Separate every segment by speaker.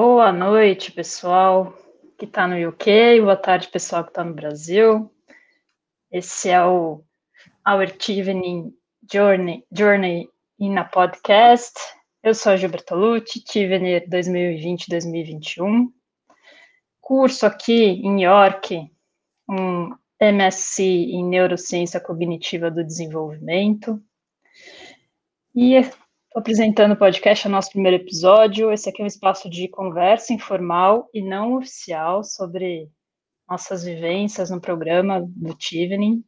Speaker 1: Boa noite, pessoal que está no UK, boa tarde, pessoal que está no Brasil. Esse é o Our Evening Journey, Journey in a Podcast. Eu sou a Gil Bertolucci, Tivener 2020-2021. Curso aqui em York, um MSc em Neurociência Cognitiva do Desenvolvimento. E Estou apresentando o podcast, é o nosso primeiro episódio. Esse aqui é um espaço de conversa informal e não oficial sobre nossas vivências no programa do Tivening,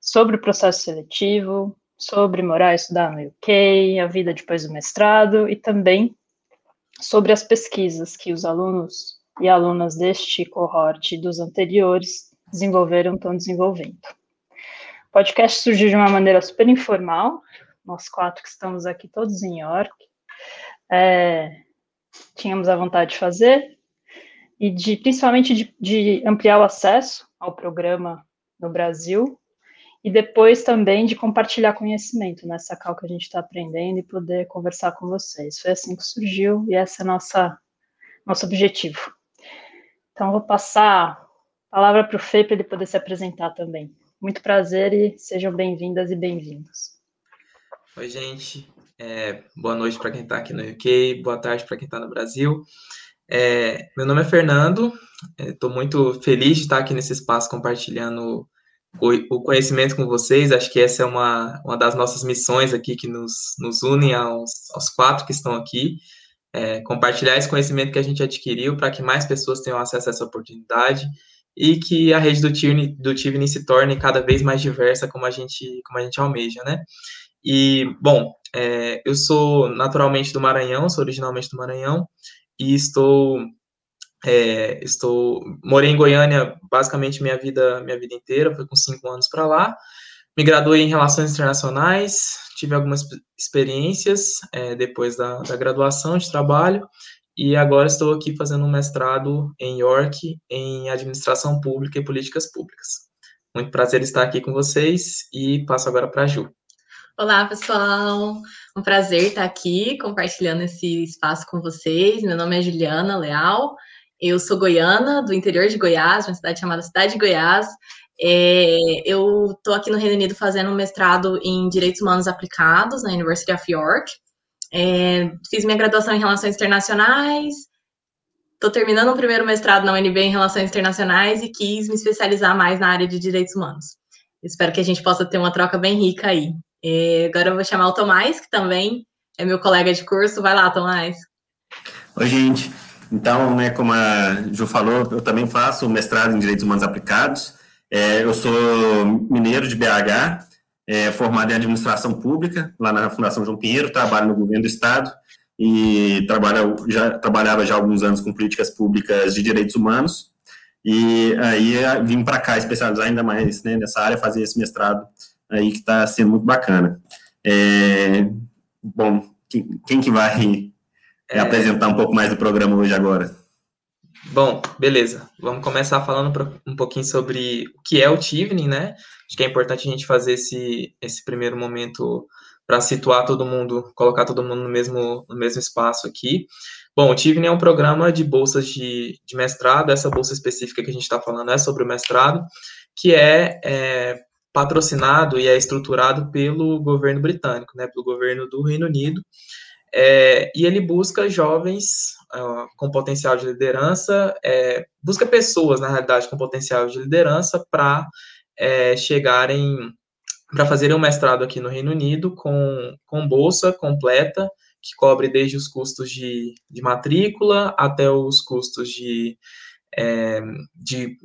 Speaker 1: sobre o processo seletivo, sobre morar e estudar no UK, a vida depois do mestrado e também sobre as pesquisas que os alunos e alunas deste cohort e dos anteriores desenvolveram, estão desenvolvendo. O podcast surgiu de uma maneira super informal, nós quatro que estamos aqui todos em York, é, tínhamos a vontade de fazer e de principalmente de, de, ampliar o acesso ao programa no Brasil e depois também de compartilhar conhecimento nessa cal que a gente está aprendendo e poder conversar com vocês. Foi assim que surgiu e esse é nossa nosso objetivo. Então vou passar a palavra para o Fê para ele poder se apresentar também. Muito prazer e sejam bem-vindas e bem-vindos.
Speaker 2: Oi, gente. É, boa noite para quem está aqui no UK, boa tarde para quem está no Brasil. É, meu nome é Fernando, estou é, muito feliz de estar aqui nesse espaço compartilhando o, o, conhecimento com vocês. Acho que essa é uma, uma das nossas missões aqui que nos, nos unem aos, aos quatro que estão aqui. É, compartilhar esse conhecimento que a gente adquiriu para que mais pessoas tenham acesso a essa oportunidade e que a rede do Tivni, do Tivni se torne cada vez mais diversa como a gente, como a gente almeja, né? E, bom, é, eu sou naturalmente do Maranhão, sou originalmente do Maranhão, e estou, é, estou, morei em Goiânia basicamente minha vida, minha vida inteira, fui com cinco anos para lá, me graduei em Relações Internacionais, tive algumas experiências é, depois da, da graduação de trabalho, e agora estou aqui fazendo um mestrado em York, em Administração Pública e Políticas Públicas. Muito prazer estar aqui com vocês, e passo agora para a Ju.
Speaker 3: Olá, pessoal. Um prazer estar aqui compartilhando esse espaço com vocês. Meu nome é Juliana Leal. Eu sou goiana, do interior de Goiás, uma cidade chamada Cidade de Goiás. É, eu estou aqui no Reino Unido fazendo um mestrado em Direitos Humanos Aplicados na University of York. É, fiz minha graduação em Relações Internacionais. Estou terminando o primeiro mestrado na UNB em Relações Internacionais e quis me especializar mais na área de Direitos Humanos. Espero que a gente possa ter uma troca bem rica aí. E agora eu vou chamar o Tomás, que também é meu colega de curso. Vai lá, Tomás.
Speaker 4: Oi, gente. Então, né, como a Ju falou, eu também faço mestrado em Direitos Humanos Aplicados. É, eu sou mineiro de BH, é, formado em Administração Pública, lá na Fundação João Pinheiro, trabalho no governo do Estado e trabalho, já, trabalhava já há alguns anos com políticas públicas de direitos humanos. E aí vim para cá especializar ainda mais né, nessa área, fazer esse mestrado aí que está sendo muito bacana. É, bom, quem, quem, que vai é, apresentar um pouco mais do programa hoje agora?
Speaker 2: Bom, beleza. Vamos começar falando um pouquinho sobre o que é o Tivning, né? Acho que é importante a gente fazer esse, esse primeiro momento para situar todo mundo, colocar todo mundo no mesmo, no mesmo espaço aqui. Bom, o Tivning é um programa de bolsas de, de mestrado, essa bolsa específica que a gente está falando é sobre o mestrado, que é, é patrocinado e é estruturado pelo governo britânico, né, pelo governo do Reino Unido, é, e ele busca jovens uh, com potencial de liderança, é, busca pessoas, na realidade, com potencial de liderança para é, chegarem, para fazerem um mestrado aqui no Reino Unido com, com bolsa completa, que cobre desde os custos de, de matrícula até os custos de é, de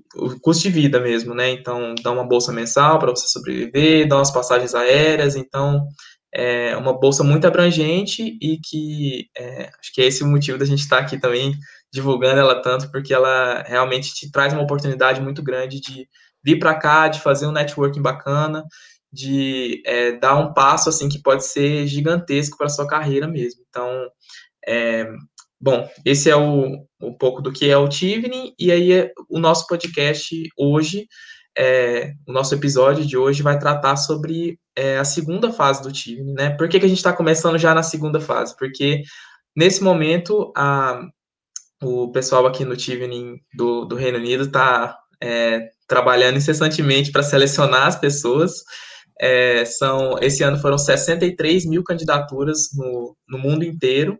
Speaker 2: custo de vida mesmo, né? Então, dá uma bolsa mensal para você sobreviver, dá umas passagens aéreas, então é uma bolsa muito abrangente e que é, acho que é esse o motivo da gente estar tá aqui também divulgando ela tanto, porque ela realmente te traz uma oportunidade muito grande de vir para cá, de fazer um networking bacana, de é, dar um passo assim que pode ser gigantesco para sua carreira mesmo. Então, é, Bom, esse é o, um pouco do que é o Tivni, e aí é, o nosso podcast hoje, é, o nosso episódio de hoje vai tratar sobre é, a segunda fase do Tivni, né? Por que, que a gente está começando já na segunda fase? Porque nesse momento a, o pessoal aqui no Tivening do, do Reino Unido está é, trabalhando incessantemente para selecionar as pessoas. É, são, esse ano foram 63 mil candidaturas no, no mundo inteiro,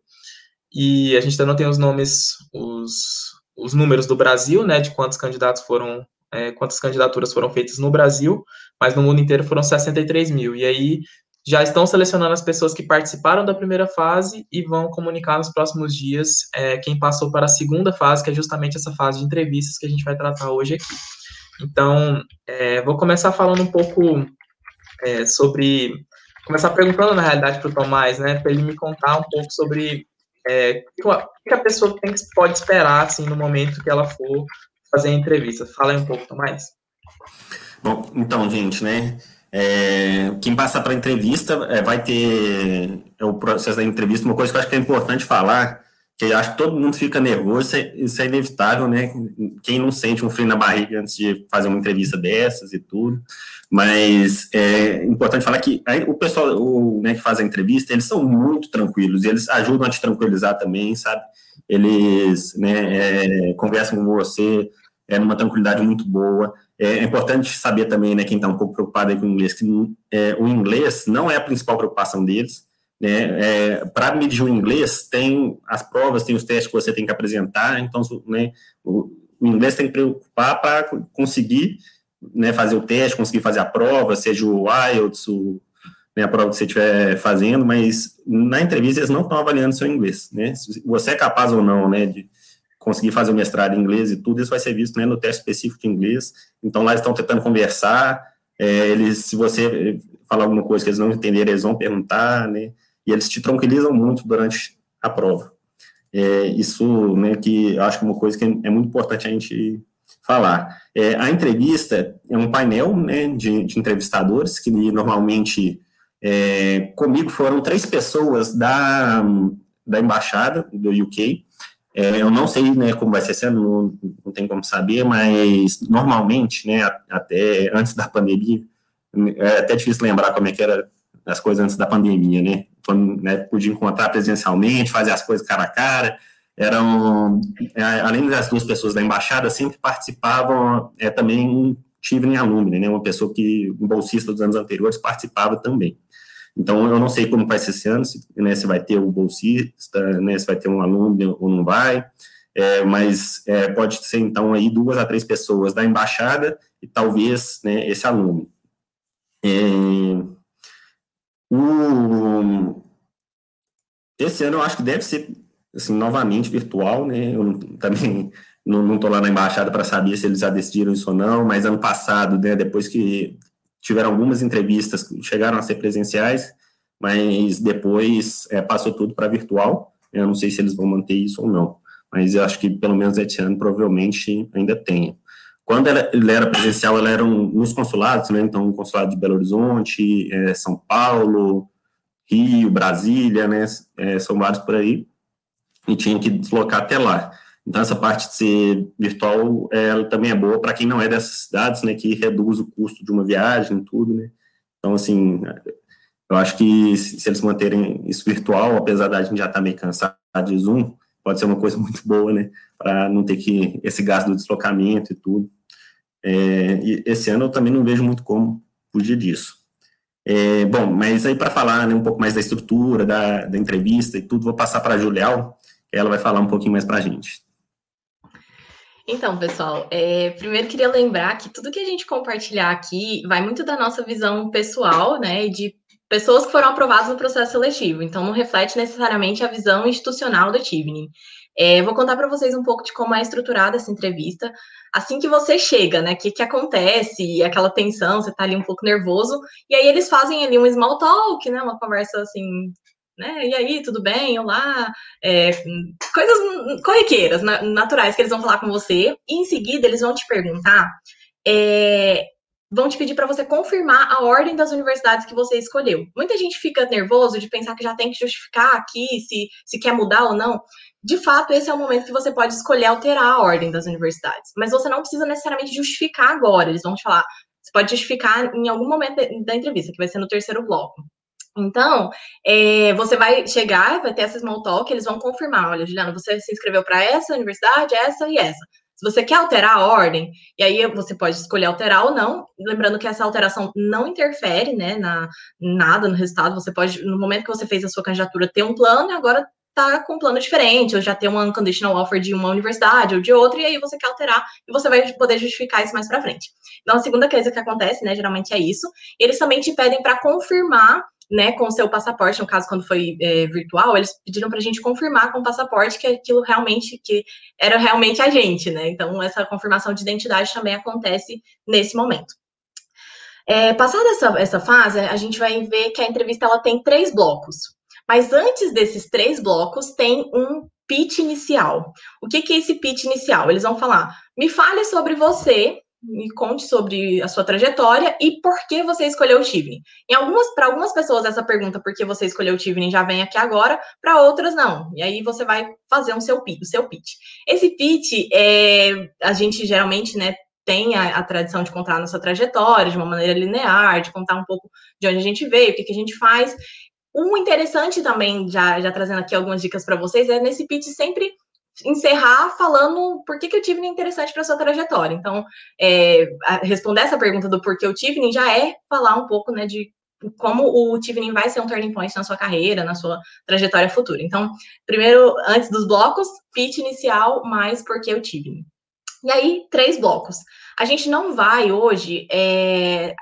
Speaker 2: e a gente ainda não tem os nomes, os, os números do Brasil, né, de quantos candidatos foram, é, quantas candidaturas foram feitas no Brasil, mas no mundo inteiro foram 63 mil. E aí já estão selecionando as pessoas que participaram da primeira fase e vão comunicar nos próximos dias é, quem passou para a segunda fase, que é justamente essa fase de entrevistas que a gente vai tratar hoje aqui. Então, é, vou começar falando um pouco é, sobre. Começar perguntando, na realidade, para o Tomás, né, para ele me contar um pouco sobre é, o que a pessoa tem, pode esperar assim, no momento que ela for fazer a entrevista. Fala aí um pouco, Tomás.
Speaker 4: Bom, então, gente, né? É, quem passa para a entrevista é, vai ter é o processo da entrevista. Uma coisa que eu acho que é importante falar, que eu acho que todo mundo fica nervoso, isso é, é inevitável, né? Quem não sente um frio na barriga antes de fazer uma entrevista dessas e tudo. Mas é importante falar que aí, o pessoal o, né, que faz a entrevista, eles são muito tranquilos, eles ajudam a te tranquilizar também, sabe? Eles né, é, conversam com você é, numa tranquilidade muito boa. É, importante saber também, né, quem está um pouco preocupado com o inglês, que é, o inglês não é a principal preocupação deles. Né, é, Para medir o inglês, tem as provas, tem os testes que você tem que apresentar, então né, o, inglês tem que preocupar para conseguir né, fazer o teste, conseguir fazer a prova, seja o IELTS, o, né, a prova que você estiver fazendo, mas na entrevista eles não estão avaliando seu inglês, né, se você é capaz ou não, né, de conseguir fazer o mestrado em inglês e tudo, isso vai ser visto, né, no teste específico de inglês, então lá eles estão tentando conversar, é, eles, se você falar alguma coisa que eles não entenderem, eles vão perguntar, né, e eles te tranquilizam muito durante a prova. É, isso, que acho que é uma coisa que é muito importante a gente falar. É, a entrevista é um painel né, de, de entrevistadores, que normalmente é, comigo foram três pessoas da, da embaixada do UK. É, eu não sei né, como vai ser esse ano, não, não tem como saber, mas normalmente, né, até antes da pandemia, é até difícil lembrar como é que era as coisas antes da pandemia, né? Quando né, podia encontrar presencialmente, fazer as coisas cara a cara, eram, é, além das duas pessoas da embaixada, sempre participavam é, também um Tivem Alumni, né, uma pessoa que, um bolsista dos anos anteriores, participava também. Então, eu não sei como vai ser esse ano, se, né, se vai ter o bolsista, né, se vai ter um aluno ou não vai, é, mas é, pode ser, então, aí duas a três pessoas da embaixada e talvez né, esse aluno. É, o, esse ano eu acho que deve ser assim, novamente virtual, né? Eu também não estou lá na embaixada para saber se eles já decidiram isso ou não, mas ano passado, né, depois que tiveram algumas entrevistas chegaram a ser presenciais, mas depois é, passou tudo para virtual. Eu não sei se eles vão manter isso ou não, mas eu acho que pelo menos esse ano provavelmente ainda tem. Quando ela, ele era presencial, ela era um, nos consulados, né? Então, o consulado de Belo Horizonte, é, São Paulo, Rio, Brasília, né? É, são vários por aí e tinha que deslocar até lá. Então, essa parte de ser virtual, ela também é boa para quem não é dessas cidades, né, que reduz o custo de uma viagem, tudo, né. Então, assim, eu acho que se, eles manterem isso virtual, apesar da gente já estar tá meio cansado de Zoom, pode ser uma coisa muito boa, né, para não ter que, esse gasto do deslocamento e tudo. É, e esse ano eu também não vejo muito como fugir disso. É, bom, mas aí para falar né, um pouco mais da estrutura, da, da entrevista e tudo, vou passar para a Julial, ela vai falar um pouquinho mais para a gente.
Speaker 3: Então, pessoal, é, primeiro queria lembrar que tudo que a gente compartilhar aqui vai muito da nossa visão pessoal, né, de pessoas que foram aprovadas no processo seletivo, então não reflete necessariamente a visão institucional do Tivni. É, vou contar para vocês um pouco de como é estruturada essa entrevista. Assim que você chega, né? O que, que acontece, aquela tensão, você tá ali um pouco nervoso, e aí eles fazem ali um small talk, né? Uma conversa assim né? E aí, tudo bem? Olá. É, coisas corriqueiras, naturais que eles vão falar com você. E em seguida, eles vão te perguntar. É, vão te pedir para você confirmar a ordem das universidades que você escolheu. Muita gente fica nervoso de pensar que já tem que justificar aqui se, se quer mudar ou não. De fato, esse é o momento que você pode escolher alterar a ordem das universidades. Mas você não precisa necessariamente justificar agora. Eles vão te falar. Você pode justificar em algum momento da entrevista, que vai ser no terceiro bloco. Então, é, você vai chegar, vai ter essa small talk, eles vão confirmar, olha, Juliana, você se inscreveu para essa universidade, essa e essa. Se você quer alterar a ordem, e aí você pode escolher alterar ou não, lembrando que essa alteração não interfere, né, na nada no resultado. Você pode, no momento que você fez a sua candidatura, ter um plano e agora tá com um plano diferente, ou já ter uma unconditional offer de uma universidade ou de outra, e aí você quer alterar, e você vai poder justificar isso mais para frente. Então, a segunda coisa que acontece, né, geralmente é isso. Eles também te pedem para confirmar né, com o seu passaporte, no caso, quando foi é, virtual, eles pediram para a gente confirmar com o passaporte que aquilo realmente, que era realmente a gente, né? Então, essa confirmação de identidade também acontece nesse momento. É, passada essa, essa fase, a gente vai ver que a entrevista ela tem três blocos. Mas antes desses três blocos, tem um pitch inicial. O que, que é esse pitch inicial? Eles vão falar: me fale sobre você, me conte sobre a sua trajetória e por que você escolheu o Tivni. Em algumas, para algumas pessoas essa pergunta por que você escolheu o Tivni já vem aqui agora, para outras não. E aí você vai fazer um seu o seu pitch. Esse pitch é a gente geralmente, né, tem a, a, tradição de contar a nossa trajetória de uma maneira linear, de contar um pouco de onde a gente veio, o que, que a gente faz. O interessante também, já, já trazendo aqui algumas dicas para vocês, é nesse pitch sempre encerrar falando por que, que o Tiffany é interessante para sua trajetória. Então, é, responder essa pergunta do porquê o Tiffany já é falar um pouco né, de como o Tiffany vai ser um turning point na sua carreira, na sua trajetória futura. Então, primeiro, antes dos blocos, pitch inicial, mais porquê o Tiffany. E aí, três blocos. A gente não vai hoje é,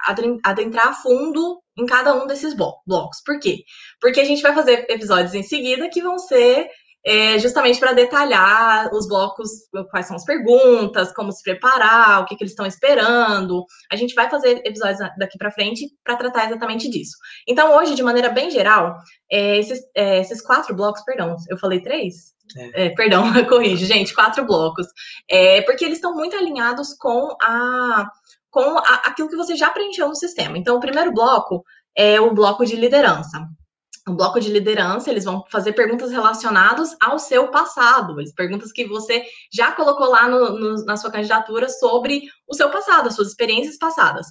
Speaker 3: adentrar a fundo em cada um desses blocos. Por quê? Porque a gente vai fazer episódios em seguida que vão ser é, justamente para detalhar os blocos, quais são as perguntas, como se preparar, o que, que eles estão esperando. A gente vai fazer episódios daqui para frente para tratar exatamente disso. Então, hoje, de maneira bem geral, é, esses, é, esses quatro blocos, perdão, eu falei três? É. É, perdão, corrijo, gente, quatro blocos. É, porque eles estão muito alinhados com a com a, aquilo que você já preencheu no sistema. Então, o primeiro bloco é o bloco de liderança um bloco de liderança, eles vão fazer perguntas relacionadas ao seu passado, perguntas que você já colocou lá no, no, na sua candidatura sobre o seu passado, as suas experiências passadas.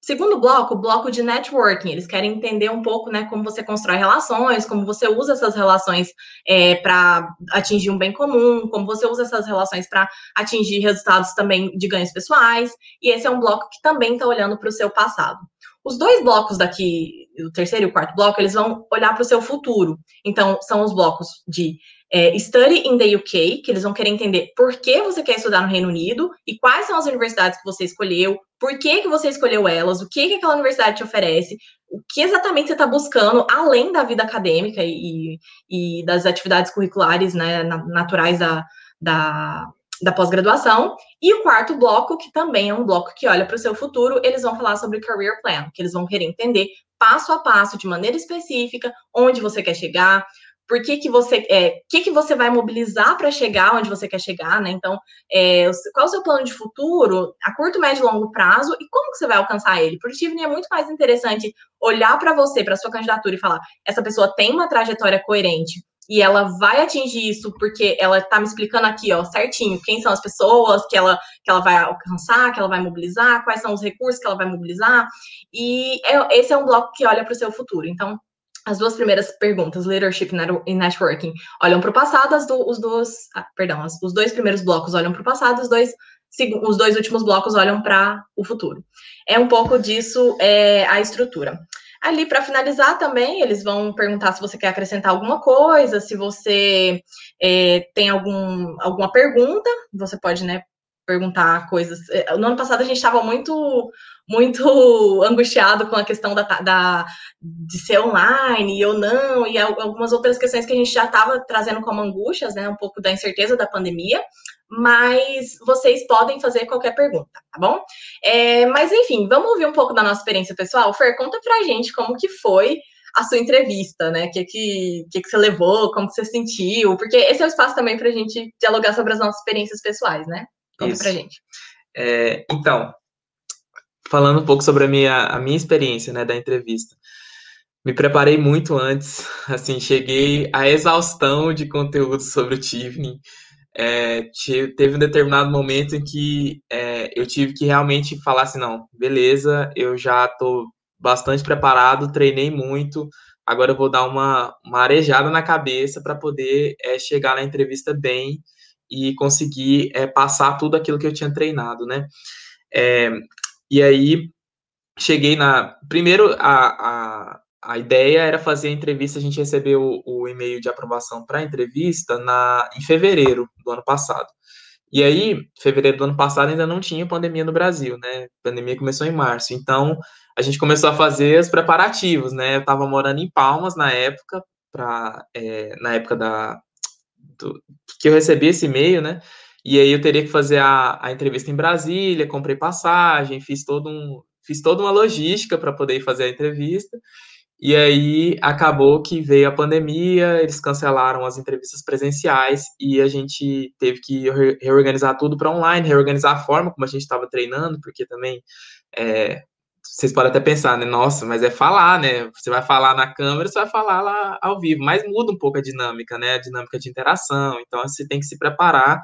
Speaker 3: Segundo bloco, o bloco de networking, eles querem entender um pouco, né, como você constrói relações, como você usa essas relações é, para atingir um bem comum, como você usa essas relações para atingir resultados também de ganhos pessoais, e esse é um bloco que também está olhando para o seu passado. Os dois blocos daqui, o terceiro e o quarto bloco, eles vão olhar para o seu futuro. Então, são os blocos de é, Study in the UK, que eles vão querer entender por que você quer estudar no Reino Unido e quais são as universidades que você escolheu, por que, que você escolheu elas, o que, que aquela universidade te oferece, o que exatamente você está buscando, além da vida acadêmica e, e das atividades curriculares né, naturais da, da, da pós-graduação. E o quarto bloco, que também é um bloco que olha para o seu futuro, eles vão falar sobre career plan, que eles vão querer entender passo a passo, de maneira específica, onde você quer chegar, por que, que você é, que, que você vai mobilizar para chegar onde você quer chegar, né? Então, é, qual o seu plano de futuro, a curto, médio e longo prazo, e como que você vai alcançar ele? O Steven é muito mais interessante olhar para você, para sua candidatura e falar: essa pessoa tem uma trajetória coerente e ela vai atingir isso porque ela está me explicando aqui, ó, certinho, quem são as pessoas que ela, que ela vai alcançar, que ela vai mobilizar, quais são os recursos que ela vai mobilizar. E é, esse é um bloco que olha para o seu futuro. Então, as duas primeiras perguntas, leadership e networking, olham para o passado, as do, os dois, ah, perdão, as, os dois primeiros blocos olham para o passado, os dois, os dois últimos blocos olham para o futuro. É um pouco disso é, a estrutura. Ali, para finalizar também, eles vão perguntar se você quer acrescentar alguma coisa, se você é, tem algum, alguma pergunta, você pode, né, perguntar coisas. É, no ano passado a gente estava muito muito angustiado com a questão da, da, de ser online ou não, e algumas outras questões que a gente já estava trazendo como angústias, né? Um pouco da incerteza da pandemia, mas vocês podem fazer qualquer pergunta, tá bom? É, mas enfim, vamos ouvir um pouco da nossa experiência pessoal. Fer, conta pra gente como que foi a sua entrevista, né? O que, que, que, que você levou, como que você sentiu, porque esse é o espaço também para a gente dialogar sobre as nossas experiências pessoais, né? Conta Isso. pra gente.
Speaker 2: É, então, falando um pouco sobre a minha, a minha experiência, né, da entrevista. Me preparei muito antes, assim, cheguei à exaustão de conteúdo sobre o Tiffany. É, teve um determinado momento em que é, eu tive que realmente falar assim, não, beleza, eu já tô bastante preparado, treinei muito. Agora eu vou dar uma, uma arejada na cabeça para poder é, chegar na entrevista bem e conseguir é, passar tudo aquilo que eu tinha treinado, né? É, e aí cheguei na. Primeiro, a, a, a ideia era fazer a entrevista, a gente recebeu o, o e-mail de aprovação para a entrevista na, em fevereiro do ano passado. E aí, fevereiro do ano passado ainda não tinha pandemia no Brasil, né? A pandemia começou em março. Então, a gente começou a fazer os preparativos, né? Eu estava morando em Palmas na época, pra, é, na época da, do, que eu recebi esse e-mail, né? E aí eu teria que fazer a, a entrevista em Brasília, comprei passagem, fiz todo um, fiz toda uma logística para poder fazer a entrevista. E aí acabou que veio a pandemia, eles cancelaram as entrevistas presenciais e a gente teve que reorganizar tudo para online, reorganizar a forma como a gente estava treinando, porque também é, vocês podem até pensar, né? Nossa, mas é falar, né? Você vai falar na câmera, você vai falar lá ao vivo, mas muda um pouco a dinâmica, né? A dinâmica de interação. Então você tem que se preparar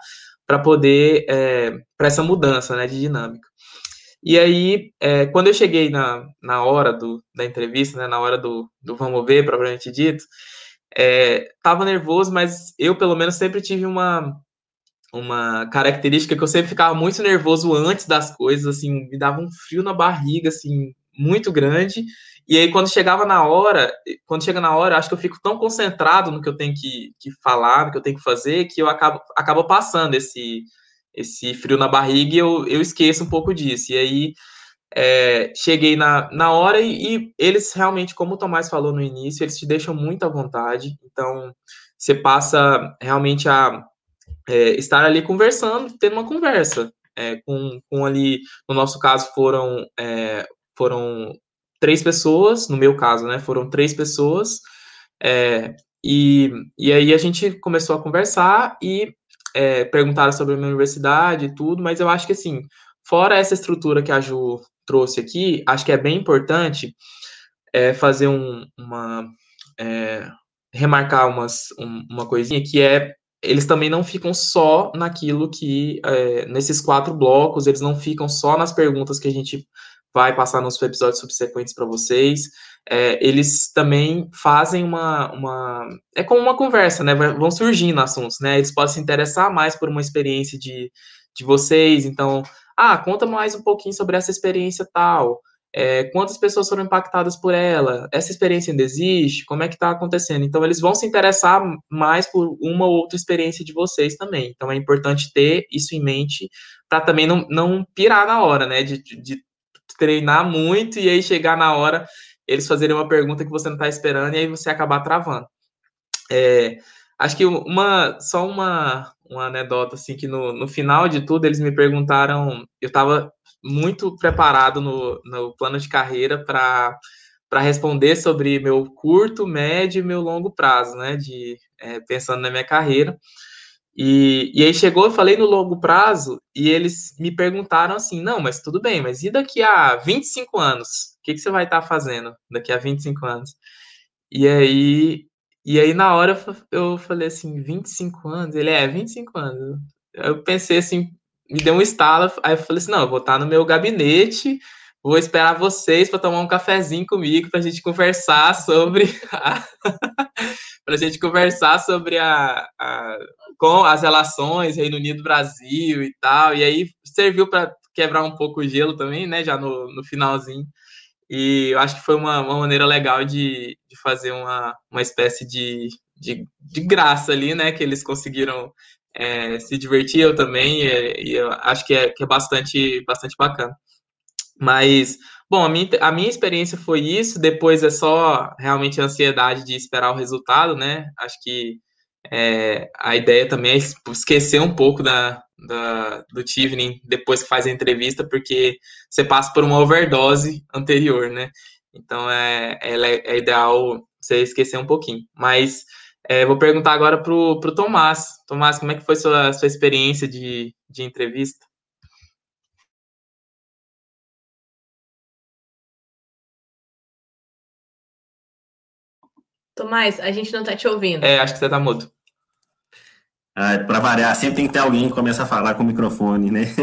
Speaker 2: para poder é, para essa mudança, né? De dinâmica. E aí, é, quando eu cheguei na, na hora do, da entrevista, né, na hora do, do vamos ver, propriamente dito, é, tava nervoso, mas eu, pelo menos, sempre tive uma, uma característica que eu sempre ficava muito nervoso antes das coisas, assim, me dava um frio na barriga, assim, muito grande. E aí, quando chegava na hora, quando chega na hora, acho que eu fico tão concentrado no que eu tenho que, que falar, no que eu tenho que fazer, que eu acabo, acabo passando esse esse frio na barriga e eu, eu esqueço um pouco disso. E aí é, cheguei na, na hora e, e, eles realmente, como o Tomás falou no início, eles te deixam muito à vontade. Então você passa realmente a é, estar ali conversando, tendo uma conversa. É, com, com ali, no nosso caso, foram, é, foram três pessoas, no meu caso, né? Foram três pessoas. É, e, e aí a gente começou a conversar e é, perguntaram sobre a minha universidade e tudo, mas eu acho que, assim, fora essa estrutura que a Ju trouxe aqui, acho que é bem importante é, fazer um, uma. É, remarcar umas, um, uma coisinha que é. Eles também não ficam só naquilo que. É, nesses quatro blocos, eles não ficam só nas perguntas que a gente vai passar nos episódios subsequentes para vocês. É, eles também fazem uma, uma. É como uma conversa, né? Vão surgindo assuntos, né? Eles podem se interessar mais por uma experiência de, de vocês. Então, ah, conta mais um pouquinho sobre essa experiência tal. É, quantas pessoas foram impactadas por ela? Essa experiência ainda existe? Como é que está acontecendo? Então, eles vão se interessar mais por uma ou outra experiência de vocês também. Então, é importante ter isso em mente para também não, não pirar na hora, né? De, de treinar muito e aí chegar na hora eles fazerem uma pergunta que você não está esperando e aí você acabar travando. É, acho que uma só uma, uma anedota assim que no, no final de tudo eles me perguntaram, eu estava muito preparado no, no plano de carreira para para responder sobre meu curto, médio e meu longo prazo, né? De é, pensando na minha carreira. E, e aí chegou, eu falei no longo prazo, e eles me perguntaram assim: não, mas tudo bem, mas e daqui a 25 anos? O que, que você vai estar tá fazendo daqui a 25 anos? E aí, e aí na hora eu falei assim: 25 anos? Ele é, 25 anos. Eu pensei assim, me deu um estalo, aí eu falei assim: não, eu vou estar no meu gabinete, vou esperar vocês para tomar um cafezinho comigo, para a gente conversar sobre. para a gente conversar sobre a, a com as relações Reino Unido-Brasil e tal. E aí serviu para quebrar um pouco o gelo também, né? Já no, no finalzinho. E eu acho que foi uma, uma maneira legal de, de fazer uma, uma espécie de, de, de graça ali, né? Que eles conseguiram é, se divertir, eu também, e, e, eu acho que é, que é bastante, bastante bacana. Mas, bom, a minha, a minha experiência foi isso, depois é só realmente a ansiedade de esperar o resultado, né? Acho que é, a ideia também é esquecer um pouco da, da, do Tivening depois que faz a entrevista, porque você passa por uma overdose anterior, né? Então é, é, é ideal você esquecer um pouquinho. Mas é, vou perguntar agora para o Tomás. Tomás, como é que foi sua, sua experiência de, de entrevista?
Speaker 3: Tomás, a gente não está te ouvindo.
Speaker 2: É, acho que você está mudo.
Speaker 4: Ah, para variar, sempre tem que ter alguém que começa a falar com o microfone, né?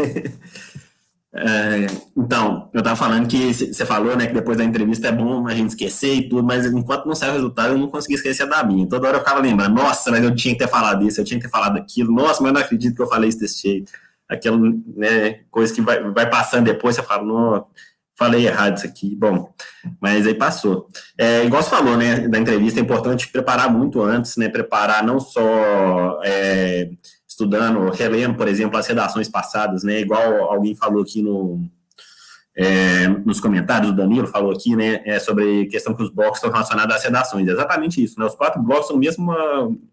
Speaker 4: É, então, eu estava falando que você falou, né, que depois da entrevista é bom a gente esquecer e tudo, mas enquanto não saiu o resultado, eu não consegui esquecer da minha. Toda hora eu ficava lembrando, nossa, mas eu tinha que ter falado isso, eu tinha que ter falado aquilo, nossa, mas eu não acredito que eu falei isso desse jeito. Aquela, né, coisa que vai, vai passando depois, você fala, não, falei errado isso aqui. Bom, mas aí passou. É, igual você falou, né, da entrevista, é importante preparar muito antes, né, preparar não só. É, estudando, relendo, por exemplo, as redações passadas, né? Igual alguém falou aqui no, é, nos comentários, o Danilo falou aqui, né, é, sobre questão que os blocos estão relacionados às redações. É exatamente isso, né? Os quatro blocos são mesmo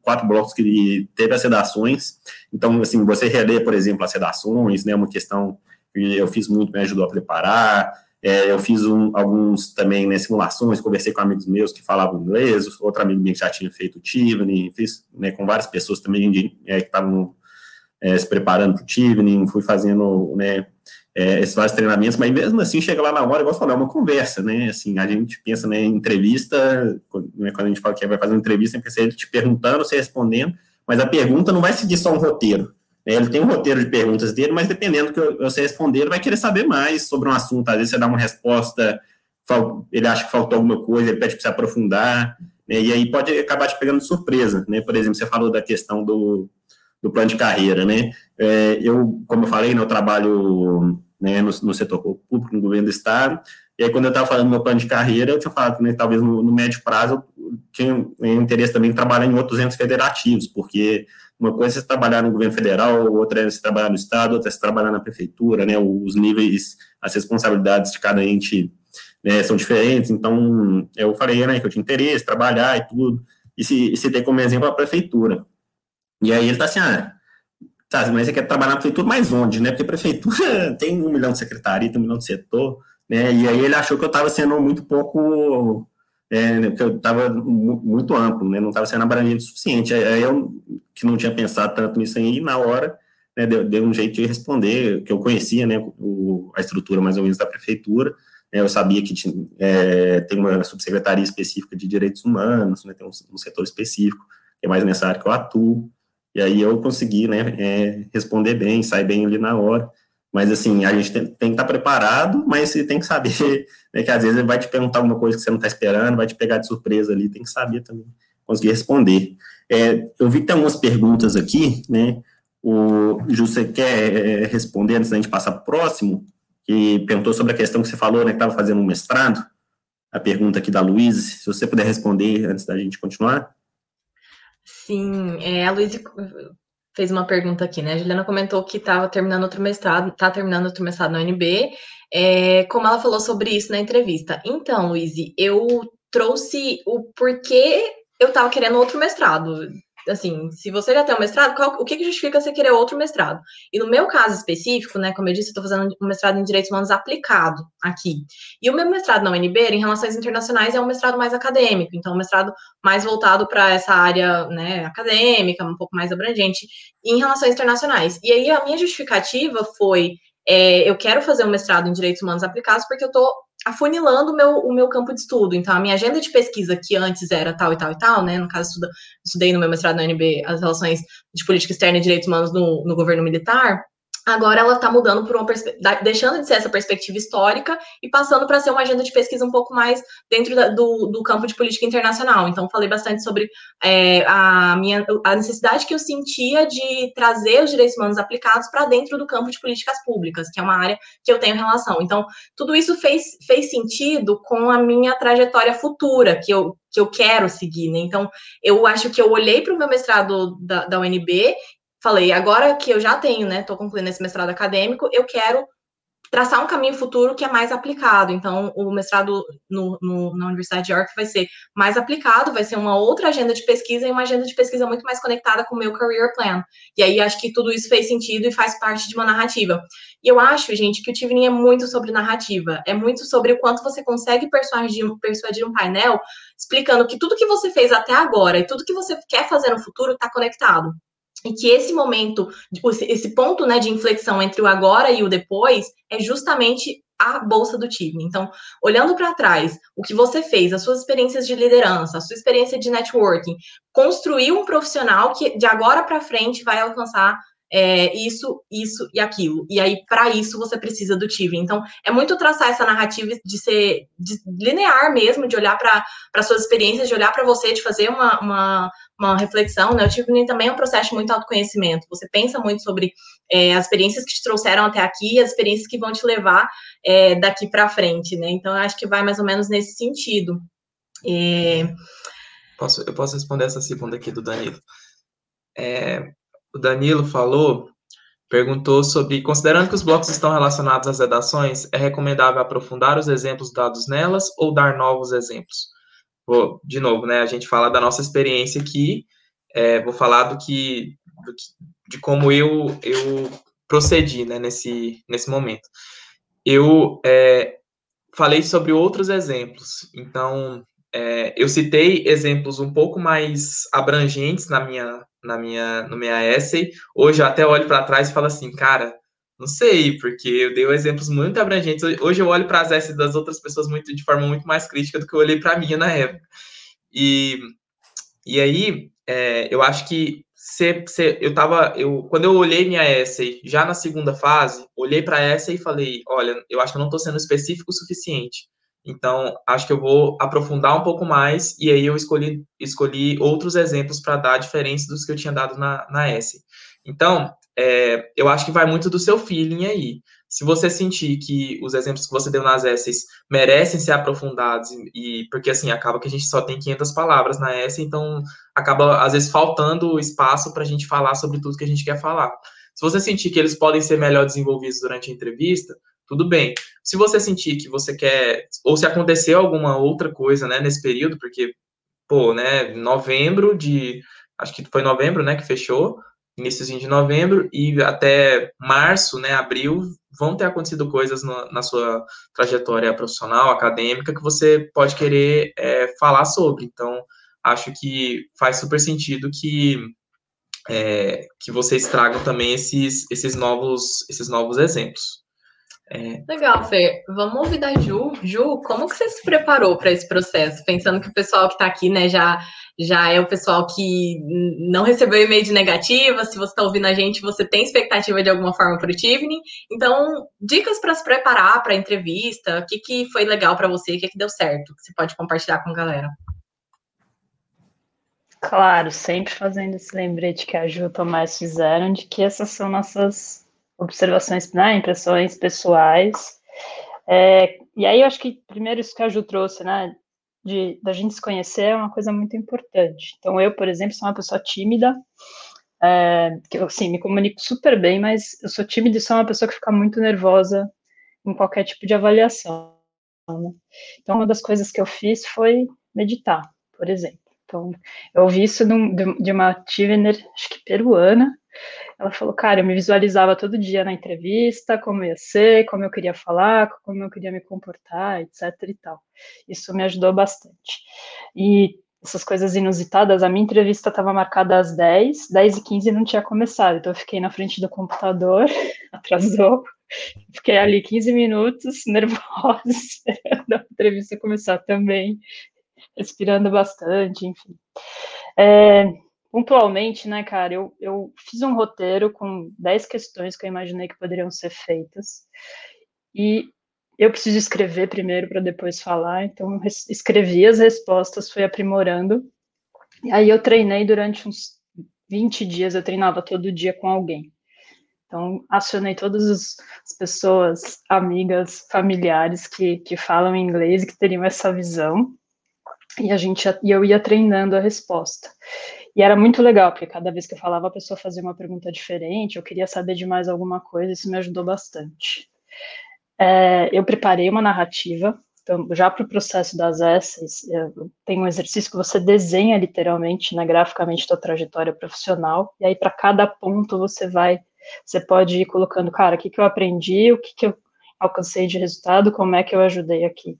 Speaker 4: quatro blocos que teve as redações. Então, assim, você reler, por exemplo, as redações, né? Uma questão que eu fiz muito, me ajudou a preparar. É, eu fiz um, alguns também né, simulações, conversei com amigos meus que falavam inglês, outro amigo meu que já tinha feito Tivni, fiz né, com várias pessoas também é, que estavam é, se preparando para o Tivni, fui fazendo né, é, esses vários treinamentos, mas mesmo assim chega lá na hora, igual eu falei, é uma conversa, né? Assim, a gente pensa né, em entrevista, né, quando a gente fala que vai fazer uma entrevista, é pensa ele te perguntando, você respondendo, mas a pergunta não vai seguir só um roteiro. Né? Ele tem um roteiro de perguntas dele, mas dependendo do que você responder, ele vai querer saber mais sobre um assunto. Às vezes você dá uma resposta, ele acha que faltou alguma coisa, ele pede para você aprofundar, né? e aí pode acabar te pegando de surpresa. Né? Por exemplo, você falou da questão do, do plano de carreira. Né? É, eu, como eu falei, né, eu trabalho né, no, no, setor público, no governo do Estado, e aí quando eu estava falando do meu plano de carreira, eu tinha falado que né, talvez no, no médio prazo eu tinha interesse também em trabalhar em outros entes federativos, porque uma coisa é você trabalhar no governo federal, outra é você trabalhar no estado, outra é você trabalhar na prefeitura, né? Os níveis, as responsabilidades de cada ente né, são diferentes. Então, eu falei, né, que eu tinha interesse, trabalhar e tudo. E se, e como exemplo a prefeitura. E aí ele tá assim, ah, tá, mas você quer trabalhar na prefeitura, mais onde, né? Porque a prefeitura tem um milhão de secretaria, tem um milhão de setor, né? E aí ele achou que eu estava sendo muito pouco é, que eu estava muito amplo, né, não estava sendo abrangente o suficiente. Aí eu, que não tinha pensado tanto nisso aí, na hora, né, deu, deu, um jeito de responder, que eu conhecia, né, o, a estrutura mais ou menos da prefeitura, né, eu sabia que tinha, é, tem uma subsecretaria específica de direitos humanos, né, tem um, um, setor específico, que é mais nessa área que eu atuo, e aí eu consegui, né, é, responder bem, sair bem ali na hora, mas, assim, a gente tem, tem, que estar preparado, mas você tem que saber, né, que às vezes ele vai te perguntar alguma coisa que você não está esperando, vai te pegar de surpresa ali, tem que saber também, conseguir responder. É, eu vi que tem algumas perguntas aqui, né, o Ju, você quer é, responder antes da gente passar para o próximo? Que perguntou sobre a questão que você falou, né, que estava fazendo um mestrado, a pergunta aqui da Luísa, se você puder responder antes da gente continuar.
Speaker 3: Sim, é, a Luísa fez uma pergunta aqui, né? A Juliana comentou que estava terminando outro mestrado, está terminando outro mestrado na UNB, é, como ela falou sobre isso na entrevista. Então, Luiz, eu trouxe o porquê eu estava querendo outro mestrado assim, se você já tem um mestrado, qual, o que, que justifica você querer outro mestrado? E no meu caso específico, né, como eu disse, eu estou fazendo um mestrado em Direitos Humanos aplicado aqui. E o meu mestrado na UNB, em Relações Internacionais, é um mestrado mais acadêmico, então um mestrado mais voltado para essa área, né, acadêmica, um pouco mais abrangente, em Relações Internacionais. E aí a minha justificativa foi, é, eu quero fazer um mestrado em Direitos Humanos aplicados porque eu estou afunilando o meu, o meu campo de estudo. Então, a minha agenda de pesquisa, que antes era tal e tal e tal, né? No caso, estuda, estudei no meu mestrado na UNB as relações de política externa e direitos humanos no, no governo militar agora ela está mudando por uma deixando de ser essa perspectiva histórica e passando para ser uma agenda de pesquisa um pouco mais dentro da, do, do, campo de política internacional. Então, falei bastante sobre é, a minha a necessidade que eu sentia de trazer os direitos humanos aplicados para dentro do campo de políticas públicas, que é uma área que eu tenho relação. Então, tudo isso fez, fez sentido com a minha trajetória futura, que eu que eu quero seguir, né? Então, eu acho que eu olhei para o meu mestrado da, da UNB falei, agora que eu já tenho, né, estou concluindo esse mestrado acadêmico, eu quero traçar um caminho futuro que é mais aplicado. Então, o mestrado no, no, na Universidade de York vai ser mais aplicado, vai ser uma outra agenda de pesquisa e uma agenda de pesquisa muito mais conectada com o meu career plan. E aí, acho que tudo isso fez sentido e faz parte de uma narrativa. E eu acho, gente, que o Tivni é muito sobre narrativa, é muito sobre o quanto você consegue persuadir, persuadir um painel explicando que tudo que você fez até agora e tudo que você quer fazer no futuro está conectado e que esse momento, esse ponto né, de inflexão entre o agora e o depois é justamente a bolsa do time. Então, olhando para trás, o que você fez, as suas experiências de liderança, a sua experiência de networking, construir um profissional que de agora para frente vai alcançar é, isso, isso e aquilo. E aí, para isso, você precisa do TV. Então, é muito traçar essa narrativa de ser de linear mesmo, de olhar para suas experiências, de olhar para você, de fazer uma, uma, uma reflexão. Né? O Tiffany também é um processo de muito autoconhecimento. Você pensa muito sobre é, as experiências que te trouxeram até aqui e as experiências que vão te levar é, daqui para frente. Né? Então, eu acho que vai mais ou menos nesse sentido. É...
Speaker 2: Posso, eu posso responder essa segunda aqui do Danilo. É, o Danilo falou, perguntou sobre, considerando que os blocos estão relacionados às redações, é recomendável aprofundar os exemplos dados nelas ou dar novos exemplos? Vou, de novo, né, a gente fala da nossa experiência aqui, é, vou falar do que, do que, de como eu, eu procedi, né, nesse, nesse momento. Eu é, falei sobre outros exemplos, então, é, eu citei exemplos um pouco mais abrangentes na minha, na minha, no minha essay. Hoje eu até olho para trás e falo assim, cara, não sei, porque eu dei exemplos muito abrangentes. Hoje eu olho para as essays das outras pessoas muito de forma muito mais crítica do que eu olhei para a minha na época. E, e aí, é, eu acho que se, se, eu tava, eu, quando eu olhei minha essay, já na segunda fase, olhei para essa e falei, olha, eu acho que eu não estou sendo específico o suficiente. Então, acho que eu vou aprofundar um pouco mais, e aí eu escolhi, escolhi outros exemplos para dar diferentes dos que eu tinha dado na, na S. Então, é, eu acho que vai muito do seu feeling aí. Se você sentir que os exemplos que você deu nas essays merecem ser aprofundados, e porque assim, acaba que a gente só tem 500 palavras na essay, então acaba às vezes faltando espaço para a gente falar sobre tudo que a gente quer falar. Se você sentir que eles podem ser melhor desenvolvidos durante a entrevista, tudo bem. Se você sentir que você quer, ou se aconteceu alguma outra coisa, né, nesse período, porque, pô, né, novembro de, acho que foi novembro, né, que fechou, iníciozinho de novembro, e até março, né, abril, vão ter acontecido coisas no, na sua trajetória profissional, acadêmica, que você pode querer é, falar sobre. Então, acho que faz super sentido que é, que vocês tragam também esses, esses novos esses novos exemplos.
Speaker 3: É... Legal, Fer. Vamos ouvir da Ju. Ju, como que você se preparou para esse processo? Pensando que o pessoal que está aqui, né, já, já é o pessoal que não recebeu e-mail de negativa. Se você está ouvindo a gente, você tem expectativa de alguma forma para o Tivni. Então, dicas para se preparar para a entrevista. O que, que foi legal para você? O que, que deu certo? Que você pode compartilhar com a galera.
Speaker 1: Claro, sempre fazendo esse lembrete que a Ju e o Tomás fizeram de que essas são nossas observações, né, impressões pessoais. É, e aí eu acho que primeiro isso que a Ju trouxe, né, de da gente se conhecer é uma coisa muito importante. Então eu, por exemplo, sou uma pessoa tímida, é, que eu assim, me comunico super bem, mas eu sou tímida e sou uma pessoa que fica muito nervosa em qualquer tipo de avaliação. Né? Então uma das coisas que eu fiz foi meditar, por exemplo. Então, eu ouvi isso de uma Tivener, acho que peruana, ela falou, cara, eu me visualizava todo dia na entrevista, como ia ser, como eu queria falar, como eu queria me comportar, etc e tal. Isso me ajudou bastante. E essas coisas inusitadas, a minha entrevista estava marcada às 10, 10 e 15 não tinha começado, então eu fiquei na frente do computador, atrasou, fiquei ali 15 minutos, nervosa, esperando a entrevista começar também, respirando bastante, enfim. É, pontualmente, né, cara, eu, eu fiz um roteiro com 10 questões que eu imaginei que poderiam ser feitas. E eu preciso escrever primeiro para depois falar, então escrevi as respostas, fui aprimorando. E aí eu treinei durante uns 20 dias, eu treinava todo dia com alguém. Então, acionei todas as pessoas, amigas, familiares que, que falam inglês e que teriam essa visão. E a gente e eu ia treinando a resposta. E era muito legal, porque cada vez que eu falava, a pessoa fazia uma pergunta diferente, eu queria saber de mais alguma coisa, isso me ajudou bastante. É, eu preparei uma narrativa, então, já para o processo das essays, tem um exercício que você desenha literalmente, né, graficamente, sua trajetória profissional, e aí para cada ponto você vai, você pode ir colocando, cara, o que, que eu aprendi, o que, que eu alcancei de resultado, como é que eu ajudei aqui.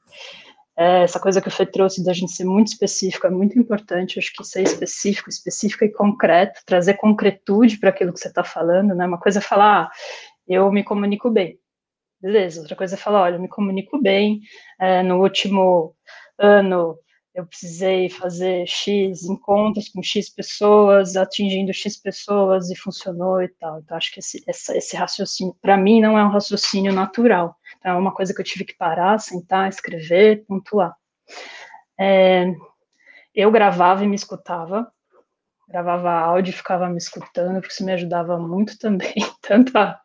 Speaker 1: É, essa coisa que o Fê trouxe da gente ser muito específico é muito importante. Acho que ser específico, específico e concreto, trazer concretude para aquilo que você está falando, né? Uma coisa é falar, ah, eu me comunico bem. Beleza, outra coisa é falar, olha, eu me comunico bem, é, no último ano eu precisei fazer X encontros com X pessoas, atingindo X pessoas e funcionou e tal. Então, acho que esse, essa, esse raciocínio, para mim, não é um raciocínio natural. Então, é uma coisa que eu tive que parar, sentar, escrever, pontuar. É, eu gravava e me escutava, gravava áudio e ficava me escutando, porque isso me ajudava muito também, tanto a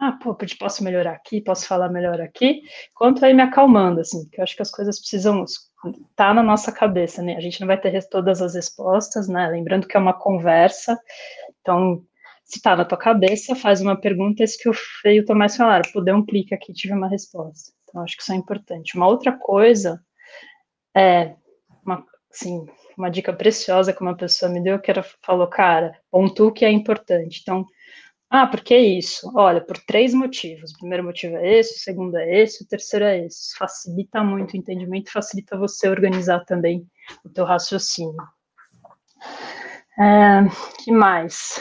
Speaker 1: ah, pô, posso melhorar aqui, posso falar melhor aqui, quanto aí me acalmando, assim, porque eu acho que as coisas precisam estar tá na nossa cabeça, né? A gente não vai ter todas as respostas, né? Lembrando que é uma conversa, então, se está na tua cabeça, faz uma pergunta, esse que o Feio e o Tomás falaram, pô, um clique aqui, tive uma resposta. Então, acho que isso é importante. Uma outra coisa é, uma, assim, uma dica preciosa que uma pessoa me deu, que era, falou, cara, pontua o que é importante. Então, ah, por que isso? Olha, por três motivos. O primeiro motivo é esse, o segundo é esse, o terceiro é esse. Facilita muito o entendimento, facilita você organizar também o teu raciocínio. É, que mais?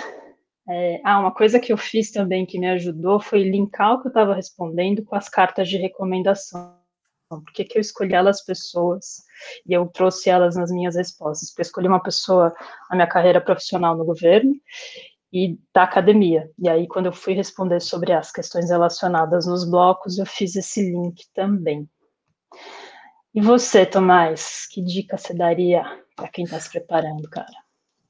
Speaker 1: É, ah, uma coisa que eu fiz também que me ajudou foi linkar o que eu estava respondendo com as cartas de recomendação. Por que, que eu escolhi elas pessoas e eu trouxe elas nas minhas respostas? Porque eu escolhi uma pessoa na minha carreira profissional no governo e da academia. E aí, quando eu fui responder sobre as questões relacionadas nos blocos, eu fiz esse link também. E você, Tomás, que dica você daria para quem está se preparando, cara?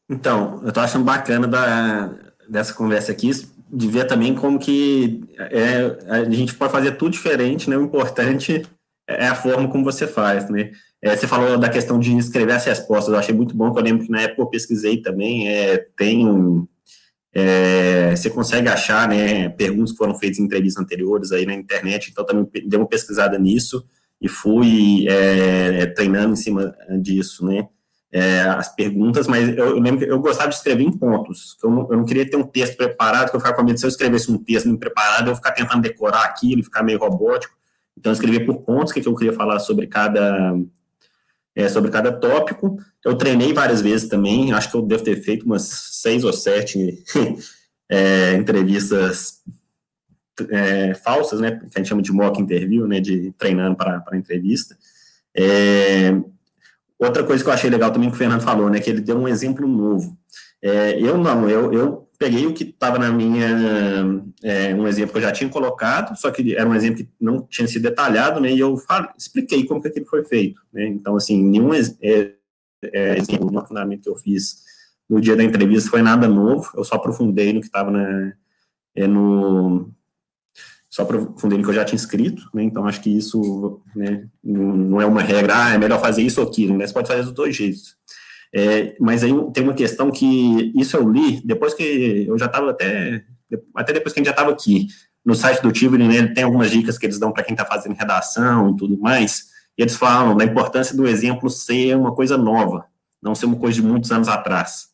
Speaker 4: Então, eu estou achando bacana da, dessa conversa aqui, de ver também como que é, a gente pode fazer tudo diferente, né? O importante é a forma como você faz, né? É, você falou da questão de escrever as respostas, eu achei muito bom, que eu lembro que na época eu pesquisei também, é, tem um, é, você consegue achar né, perguntas que foram feitas em entrevistas anteriores aí na internet, então também dei uma pesquisada nisso e fui é, treinando em cima disso, né? É, as perguntas, mas eu, eu, lembro que eu gostava de escrever em pontos. Eu não, eu não queria ter um texto preparado, que eu ficava com medo se eu escrevesse um texto preparado, eu ficar tentando decorar aquilo, ficar meio robótico. Então, eu escrevia por pontos o que, que eu queria falar sobre cada é, sobre cada tópico. Eu treinei várias vezes também, acho que eu devo ter feito umas seis ou sete é, entrevistas é, falsas, né, que a gente chama de mock interview, né, de treinando para entrevista. É, outra coisa que eu achei legal também que o Fernando falou, né, que ele deu um exemplo novo. É, eu não, eu, eu peguei o que estava na minha, é, um exemplo que eu já tinha colocado, só que era um exemplo que não tinha sido detalhado, né, e eu expliquei como que aquilo foi feito, né, então, assim, nenhum é, é, exemplo, no fundamento que eu fiz no dia da entrevista foi nada novo, eu só aprofundei no que estava é, no, só aprofundei no que eu já tinha escrito, né, então acho que isso, né, não, não é uma regra, ah, é melhor fazer isso ou aquilo, né, você pode fazer dos dois jeitos, é, mas aí tem uma questão que isso eu li depois que eu já estava até até depois que a gente já estava aqui no site do Tivoli, né, tem algumas dicas que eles dão para quem está fazendo redação e tudo mais. E eles falam da importância do exemplo ser uma coisa nova, não ser uma coisa de muitos anos atrás.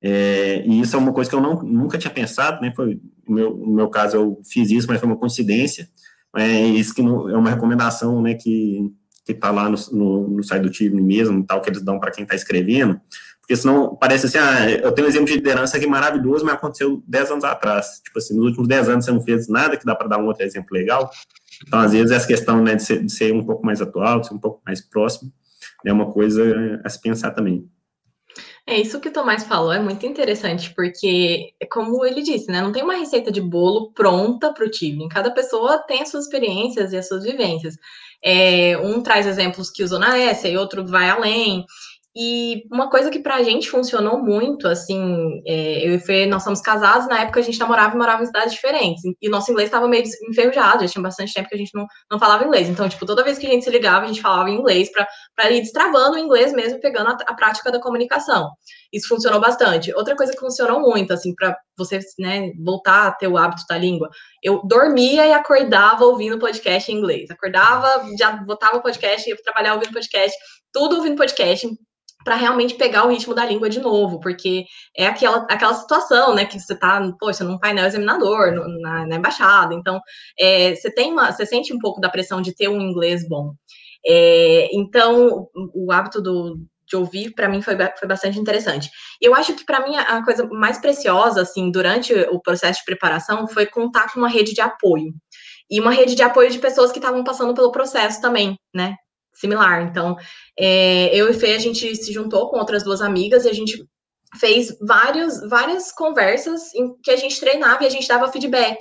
Speaker 4: É, e isso é uma coisa que eu não, nunca tinha pensado, né? Foi, no, meu, no meu caso, eu fiz isso, mas foi uma coincidência. É, isso que é uma recomendação, né? Que que está lá no, no, no, site do time mesmo, tal, que eles dão para quem está escrevendo, porque senão parece assim, ah, eu tenho um exemplo de liderança aqui maravilhoso, mas aconteceu 10 anos atrás. Tipo assim, nos últimos 10 anos você não fez nada que dá para dar um outro exemplo legal. Então, às vezes, essa questão né, de, ser, de ser um pouco mais atual, de ser um pouco mais próximo, é uma coisa a se pensar também.
Speaker 3: É isso que o Tomás falou, é muito interessante, porque, como ele disse, né, não tem uma receita de bolo pronta para o time. Cada pessoa tem as suas experiências e as suas vivências. É, um traz exemplos que usou na essa e outro vai além. E uma coisa que pra gente funcionou muito, assim, é, eu e Fê, nós somos casados, na época a gente namorava e morava em cidades diferentes. E o nosso inglês estava meio enferrujado, já tinha bastante tempo que a gente não, não falava inglês. Então, tipo, toda vez que a gente se ligava, a gente falava inglês para ir destravando o inglês mesmo, pegando a, a, prática da comunicação. Isso funcionou bastante. Outra coisa que funcionou muito, assim, para você, né, voltar a ter o hábito da língua, eu dormia e acordava ouvindo podcast em inglês. Acordava, já botava podcast, ia trabalhar ouvindo podcast, tudo ouvindo podcast para realmente pegar o ritmo da língua de novo, porque é aquela, aquela situação, né, que você está, poxa, num painel examinador, no, na, na, embaixada, então é, você tem uma, você sente um pouco da pressão de ter um inglês bom. É, então, o hábito do, de ouvir, para mim, foi, foi bastante interessante. Eu acho que, para mim, a coisa mais preciosa, assim, durante o processo de preparação, foi contar com uma rede de apoio. E uma rede de apoio de pessoas que estavam passando pelo processo também, né? Similar. Então, é, eu e Fê, a gente se juntou com outras duas amigas e a gente fez vários, várias conversas em que a gente treinava e a gente dava feedback.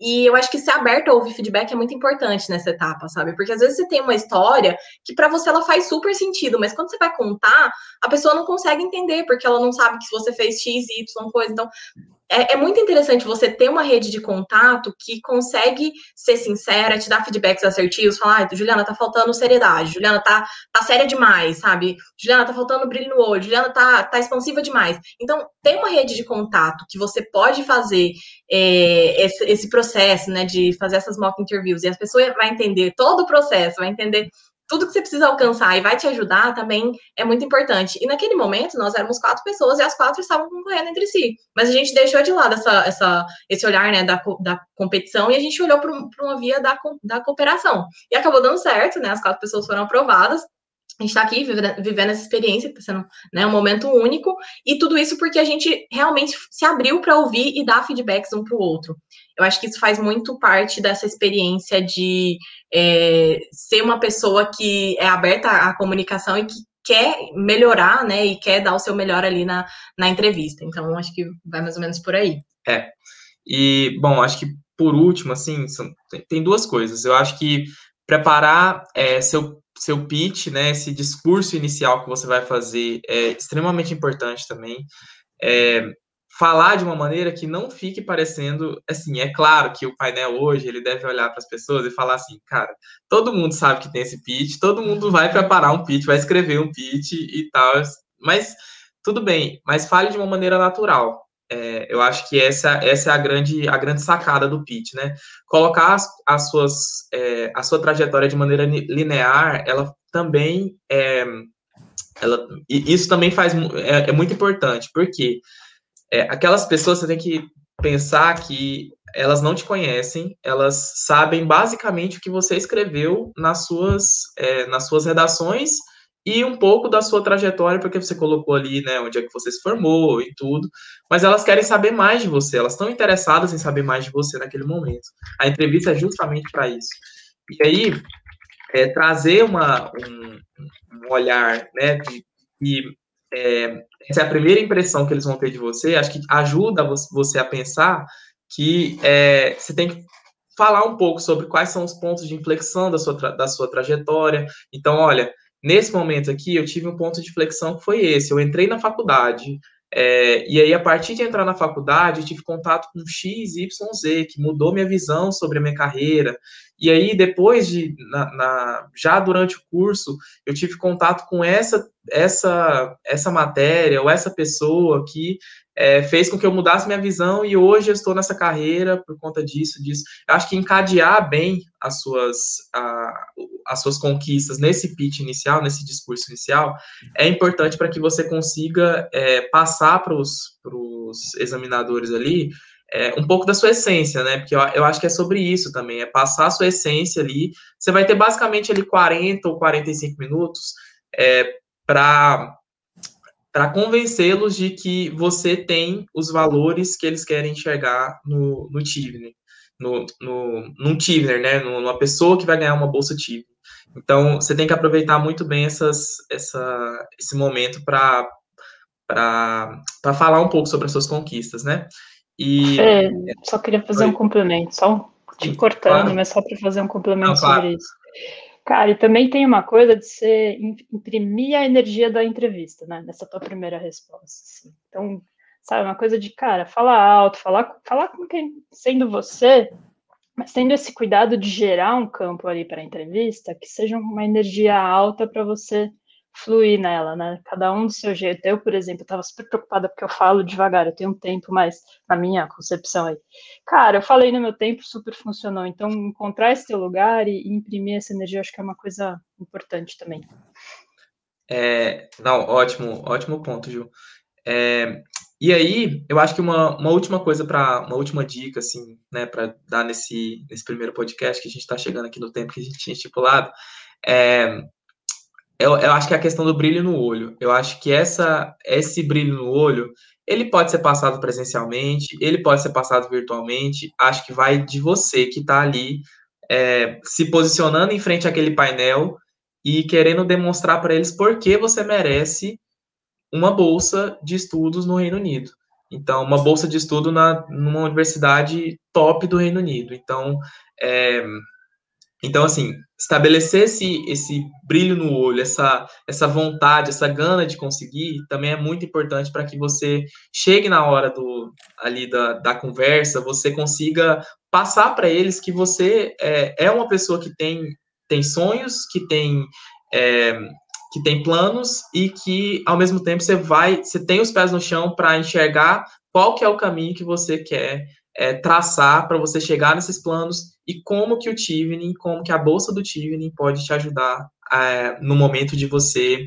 Speaker 3: E eu acho que ser aberto a ouvir feedback é muito importante nessa etapa, sabe? Porque às vezes você tem uma história que para você ela faz super sentido, mas quando você vai contar, a pessoa não consegue entender, porque ela não sabe que se você fez X, Y, coisa. Então, é, é, muito interessante você ter uma rede de contato que consegue ser sincera, te dar feedbacks assertivos, falar, ah, Juliana, tá faltando seriedade, Juliana tá, tá séria demais, sabe? Juliana, tá faltando brilho no olho, Juliana tá, tá expansiva demais. Então, tem uma rede de contato que você pode fazer é, esse, esse processo, né, de fazer essas mock interviews, e a pessoa vai entender todo o processo, vai entender tudo que você precisa alcançar e vai te ajudar também é muito importante. E naquele momento, nós éramos quatro pessoas e as quatro estavam concorrendo entre si. Mas a gente deixou de lado essa, essa, esse olhar né, da, da competição e a gente olhou para uma via da, da cooperação. E acabou dando certo, né? As quatro pessoas foram aprovadas. A gente está aqui vivendo essa experiência, está sendo né, um momento único, e tudo isso porque a gente realmente se abriu para ouvir e dar feedbacks um para o outro. Eu acho que isso faz muito parte dessa experiência de é, ser uma pessoa que é aberta à comunicação e que quer melhorar, né, e quer dar o seu melhor ali na, na entrevista. Então, acho que vai mais ou menos por aí.
Speaker 2: É. E, bom, acho que por último, assim, são, tem, tem duas coisas. Eu acho que preparar é, seu, seu pitch, né, esse discurso inicial que você vai fazer é extremamente importante também. É, falar de uma maneira que não fique parecendo assim. É claro que o painel hoje ele deve olhar para as pessoas e falar assim, cara, todo mundo sabe que tem esse pitch, todo mundo vai preparar um pitch, vai escrever um pitch e tal, mas tudo bem, mas fale de uma maneira natural. É, eu acho que essa, essa é a grande, a grande sacada do pitch, né? Colocar as, as suas, é, a sua trajetória de maneira linear, ela também é, ela, isso também faz é, é muito importante, porque é, aquelas pessoas você tem que pensar que elas não te conhecem, elas sabem basicamente o que você escreveu nas suas, é, nas suas redações e um pouco da sua trajetória, porque você colocou ali, né, onde é que você se formou e tudo, mas elas querem saber mais de você, elas estão interessadas em saber mais de você naquele momento. A entrevista é justamente para isso. E aí, é, trazer uma, um, um olhar, né, de, de é, essa é a primeira impressão que eles vão ter de você, acho que ajuda você a pensar que é, você tem que falar um pouco sobre quais são os pontos de inflexão da sua, da sua trajetória. Então, olha, nesse momento aqui eu tive um ponto de inflexão que foi esse. Eu entrei na faculdade, é, e aí, a partir de entrar na faculdade, eu tive contato com X, Y, Z, que mudou minha visão sobre a minha carreira. E aí, depois de, na, na, já durante o curso, eu tive contato com essa, essa, essa matéria ou essa pessoa que é, fez com que eu mudasse minha visão e hoje eu estou nessa carreira por conta disso, disso. Eu acho que encadear bem as suas, a, as suas conquistas nesse pitch inicial, nesse discurso inicial, é importante para que você consiga é, passar para os examinadores ali é, um pouco da sua essência, né? Porque eu, eu acho que é sobre isso também, é passar a sua essência ali. Você vai ter basicamente ali 40 ou 45 minutos é, para para convencê-los de que você tem os valores que eles querem enxergar no, no Tivner, no, no, num Tivner, né, numa pessoa que vai ganhar uma bolsa Tivner. Então, você tem que aproveitar muito bem essas, essa, esse momento para falar um pouco sobre as suas conquistas, né?
Speaker 1: E é, só queria fazer Oi. um complemento, só te cortando, claro. mas só para fazer um complemento Não, sobre claro. isso. Cara, e também tem uma coisa de você imprimir a energia da entrevista, né? Nessa tua primeira resposta. Assim. Então, sabe, uma coisa de, cara, falar alto, falar, falar com quem, sendo você, mas tendo esse cuidado de gerar um campo ali para a entrevista, que seja uma energia alta para você fluir nela, né? Cada um do seu jeito. Eu, por exemplo, estava super preocupada porque eu falo devagar, eu tenho um tempo mais na minha concepção aí. Cara, eu falei no meu tempo, super funcionou. Então, encontrar esse teu lugar e, imprimir essa energia, acho que é uma coisa importante também.
Speaker 2: É, não, ótimo, ótimo ponto, Ju. É, e aí, eu acho que uma, uma última coisa para uma última dica, assim, né, para dar nesse, nesse primeiro podcast que a gente está chegando aqui no tempo que a gente tinha estipulado, é, eu, eu acho que é a questão do brilho no olho. Eu acho que essa, esse brilho no olho, ele pode ser passado presencialmente, ele pode ser passado virtualmente. Acho que vai de você que está ali é, se posicionando em frente àquele painel e querendo demonstrar para eles por que você merece uma bolsa de estudos no Reino Unido. Então, uma bolsa de estudo na, numa universidade top do Reino Unido. Então, é, então assim, estabelecer esse, esse brilho no olho, essa, essa vontade, essa gana de conseguir, também é muito importante para que você chegue na hora do, ali da, da conversa, você consiga passar para eles que você é, é uma pessoa que tem tem sonhos, que tem é, que tem planos e que ao mesmo tempo você vai, você tem os pés no chão para enxergar qual que é o caminho que você quer é, traçar para você chegar nesses planos e como que o Tivning, como que a bolsa do Tivning pode te ajudar é, no momento de você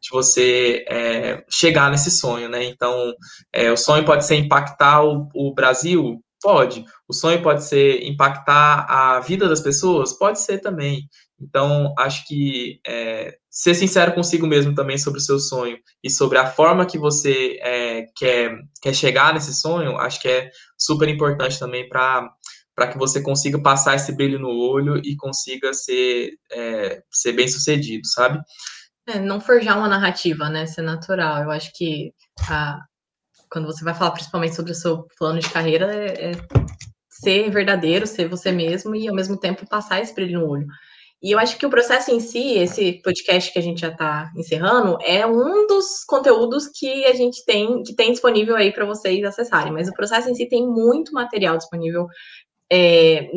Speaker 2: de você é, chegar nesse sonho, né? Então, é, o sonho pode ser impactar o, o Brasil, Pode. O sonho pode ser impactar a vida das pessoas? Pode ser também. Então, acho que é, ser sincero consigo mesmo também sobre o seu sonho e sobre a forma que você é, quer, quer chegar nesse sonho, acho que é super importante também para para que você consiga passar esse brilho no olho e consiga ser, é, ser bem sucedido, sabe?
Speaker 3: É, não forjar uma narrativa, né? Ser natural. Eu acho que a, quando você vai falar principalmente sobre o seu plano de carreira, é, é ser verdadeiro, ser você mesmo e ao mesmo tempo passar esse brilho no olho. E eu acho que o processo em si, esse podcast que a gente já está encerrando, é um dos conteúdos que a gente tem, que tem disponível aí para vocês acessarem. Mas o processo em si tem muito material disponível é,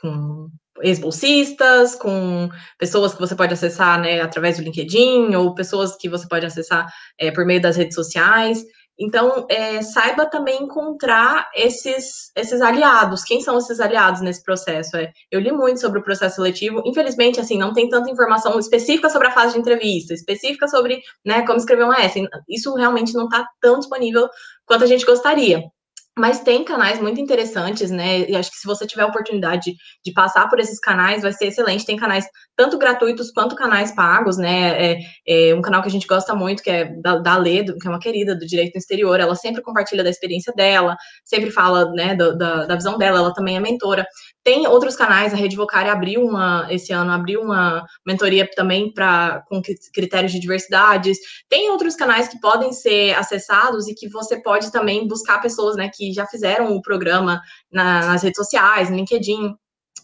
Speaker 3: com ex-bolsistas, com pessoas que você pode acessar né, através do LinkedIn, ou pessoas que você pode acessar é, por meio das redes sociais. Então, é, saiba também encontrar esses, esses aliados. Quem são esses aliados nesse processo? É, eu li muito sobre o processo seletivo. Infelizmente, assim, não tem tanta informação específica sobre a fase de entrevista, específica sobre né, como escrever uma S. Isso realmente não está tão disponível quanto a gente gostaria. Mas tem canais muito interessantes, né? E acho que se você tiver a oportunidade de passar por esses canais, vai ser excelente. Tem canais tanto gratuitos quanto canais pagos, né? É, é um canal que a gente gosta muito, que é da, da Ledo, que é uma querida do direito no exterior. Ela sempre compartilha da experiência dela, sempre fala, né, do, da, da visão dela. Ela também é mentora. Tem outros canais, a Rede Vocária abriu uma, esse ano, abriu uma mentoria também para com critérios de diversidades. Tem outros canais que podem ser acessados e que você pode também buscar pessoas, né, que já fizeram o programa na, nas redes sociais, no LinkedIn,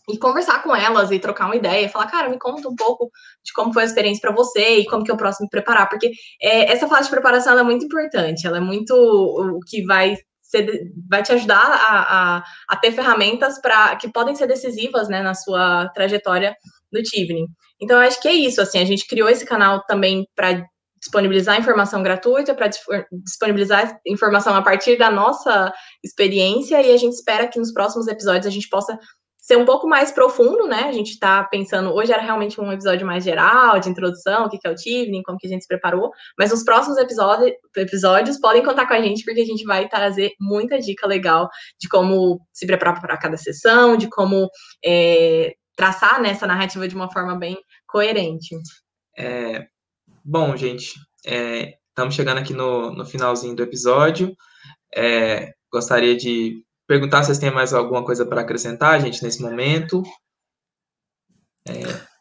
Speaker 3: e conversar com elas e trocar uma ideia, falar, cara, me conta um pouco de como foi a experiência para você e como que eu posso me preparar, porque é, essa fase de preparação é muito importante, ela é muito o que vai vai te ajudar a, a, a ter ferramentas para que podem ser decisivas né, na sua trajetória do Tivni. Então, eu acho que é isso. Assim, a gente criou esse canal também para disponibilizar informação gratuita, para disponibilizar informação a partir da nossa experiência, e a gente espera que nos próximos episódios a gente possa ser um pouco mais profundo, né? A gente está pensando, hoje era realmente um episódio mais geral, de introdução, o que é o Tivning, como que a gente se preparou, mas nos próximos episódios, episódios podem contar com a gente, porque a gente vai trazer muita dica legal de como se preparar para cada sessão, de como é, traçar nessa né, narrativa de uma forma bem coerente.
Speaker 2: É, bom, gente, é, estamos chegando aqui no, no finalzinho do episódio. É, gostaria de perguntar se vocês têm mais alguma coisa para acrescentar, gente, nesse momento.
Speaker 4: É...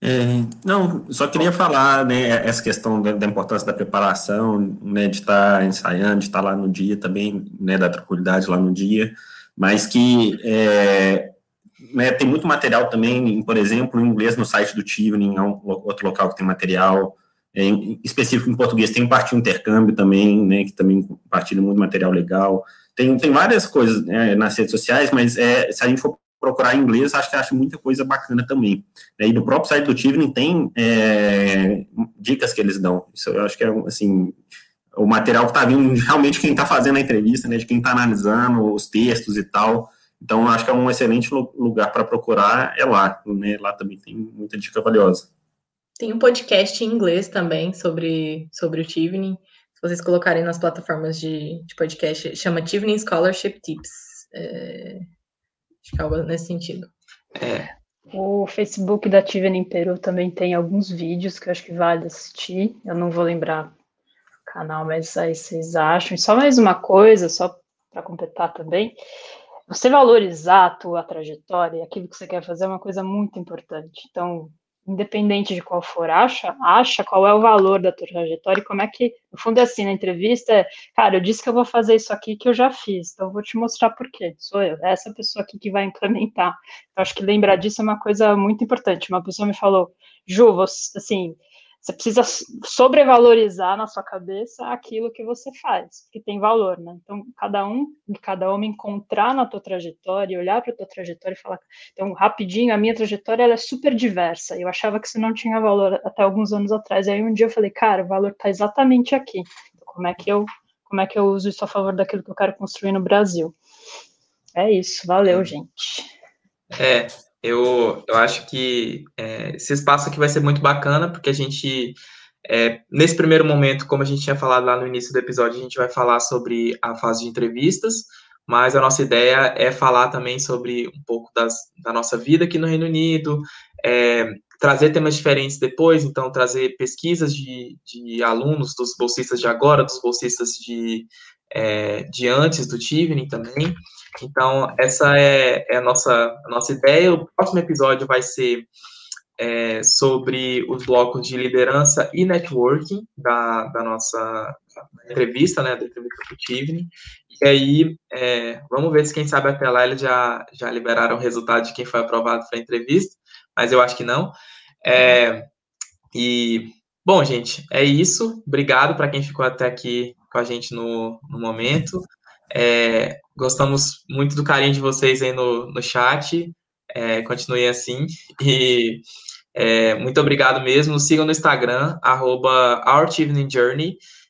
Speaker 4: É, não, só queria falar, né, essa questão da, da importância da preparação, né, de estar ensaiando, de estar lá no dia também, né, da tranquilidade lá no dia, mas que é, né, tem muito material também, por exemplo, em inglês no site do Tivning, é um outro local que tem material é, específico em português, tem um partido intercâmbio também, né, que também compartilha muito material legal, tem, tem várias coisas né, nas redes sociais, mas é, se a gente for procurar em inglês, acho que acha muita coisa bacana também. E no próprio site do Tivning tem é, dicas que eles dão. Isso eu acho que é, assim, o material que está vindo realmente quem está fazendo a entrevista, né, de quem está analisando os textos e tal. Então, acho que é um excelente lugar para procurar, é lá. Né, lá também tem muita dica valiosa.
Speaker 3: Tem um podcast em inglês também sobre, sobre o Tivning se vocês colocarem nas plataformas de, de podcast, chama Tivning Scholarship Tips. É, acho que é algo nesse sentido.
Speaker 1: É. O Facebook da Tivning Peru também tem alguns vídeos que eu acho que vale assistir. Eu não vou lembrar o canal, mas aí vocês acham. E só mais uma coisa, só para completar também. Você valorizar a tua trajetória, aquilo que você quer fazer é uma coisa muito importante. Então, independente de qual for, acha, acha qual é o valor da tua trajetória e como é que, no fundo é assim, na entrevista, é, cara, eu disse que eu vou fazer isso aqui que eu já fiz, então eu vou te mostrar por quê, sou eu, é essa pessoa aqui que vai implementar. Então, acho que lembrar disso é uma coisa muito importante. Uma pessoa me falou, Ju, você, assim, você precisa sobrevalorizar na sua cabeça aquilo que você faz, que tem valor, né? Então, cada um e cada homem encontrar na tua trajetória, olhar para a tua trajetória e falar, então, rapidinho, a minha trajetória ela é super diversa. Eu achava que isso não tinha valor até alguns anos atrás. Aí um dia eu falei, cara, o valor está exatamente aqui. Então, como é que eu como é que eu uso isso a favor daquilo que eu quero construir no Brasil? É isso, valeu, gente.
Speaker 2: É, eu, eu acho que é, esse espaço aqui vai ser muito bacana, porque a gente, é, nesse primeiro momento, como a gente tinha falado lá no início do episódio, a gente vai falar sobre a fase de entrevistas, mas a nossa ideia é falar também sobre um pouco das, da nossa vida aqui no Reino Unido, é, trazer temas diferentes depois, então trazer pesquisas de, de alunos, dos bolsistas de agora, dos bolsistas de, é, de antes do Tivni também, então, essa é, é, a, nossa, a nossa ideia. O próximo episódio vai ser é, sobre os blocos de liderança e networking da, da nossa entrevista, né, da entrevista do Tivni. E aí, é, vamos ver se quem sabe até lá eles já, já liberaram o resultado de quem foi aprovado para a entrevista, mas eu acho que não. É, e, bom, gente, é isso. Obrigado para quem ficou até aqui com a gente no, no momento. É, gostamos muito do carinho de vocês aí no, no chat. É, continue assim. E é, muito obrigado mesmo. Sigam no Instagram, arroba.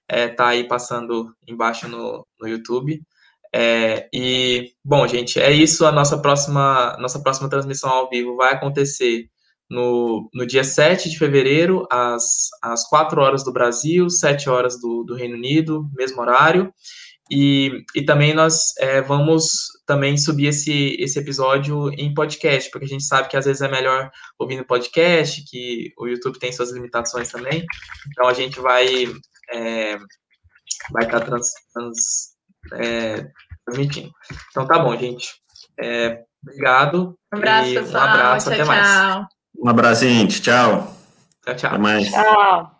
Speaker 2: É, tá aí passando embaixo no, no YouTube. É, e, bom, gente, é isso. A nossa próxima, nossa próxima transmissão ao vivo vai acontecer no, no dia 7 de fevereiro, às, às 4 horas do Brasil, 7 horas do, do Reino Unido, mesmo horário. E, e também nós é, vamos também subir esse, esse episódio em podcast, porque a gente sabe que às vezes é melhor ouvir no podcast, que o YouTube tem suas limitações também. Então a gente vai é, vai estar tá trans, trans é, transmitindo. Então tá bom, gente. É, obrigado.
Speaker 3: Um abraço, pessoal. Um abraço, tchau, até tchau. mais.
Speaker 4: Um abraço, gente. Tchau.
Speaker 2: Tchau, tchau.
Speaker 4: Até mais.
Speaker 1: Tchau.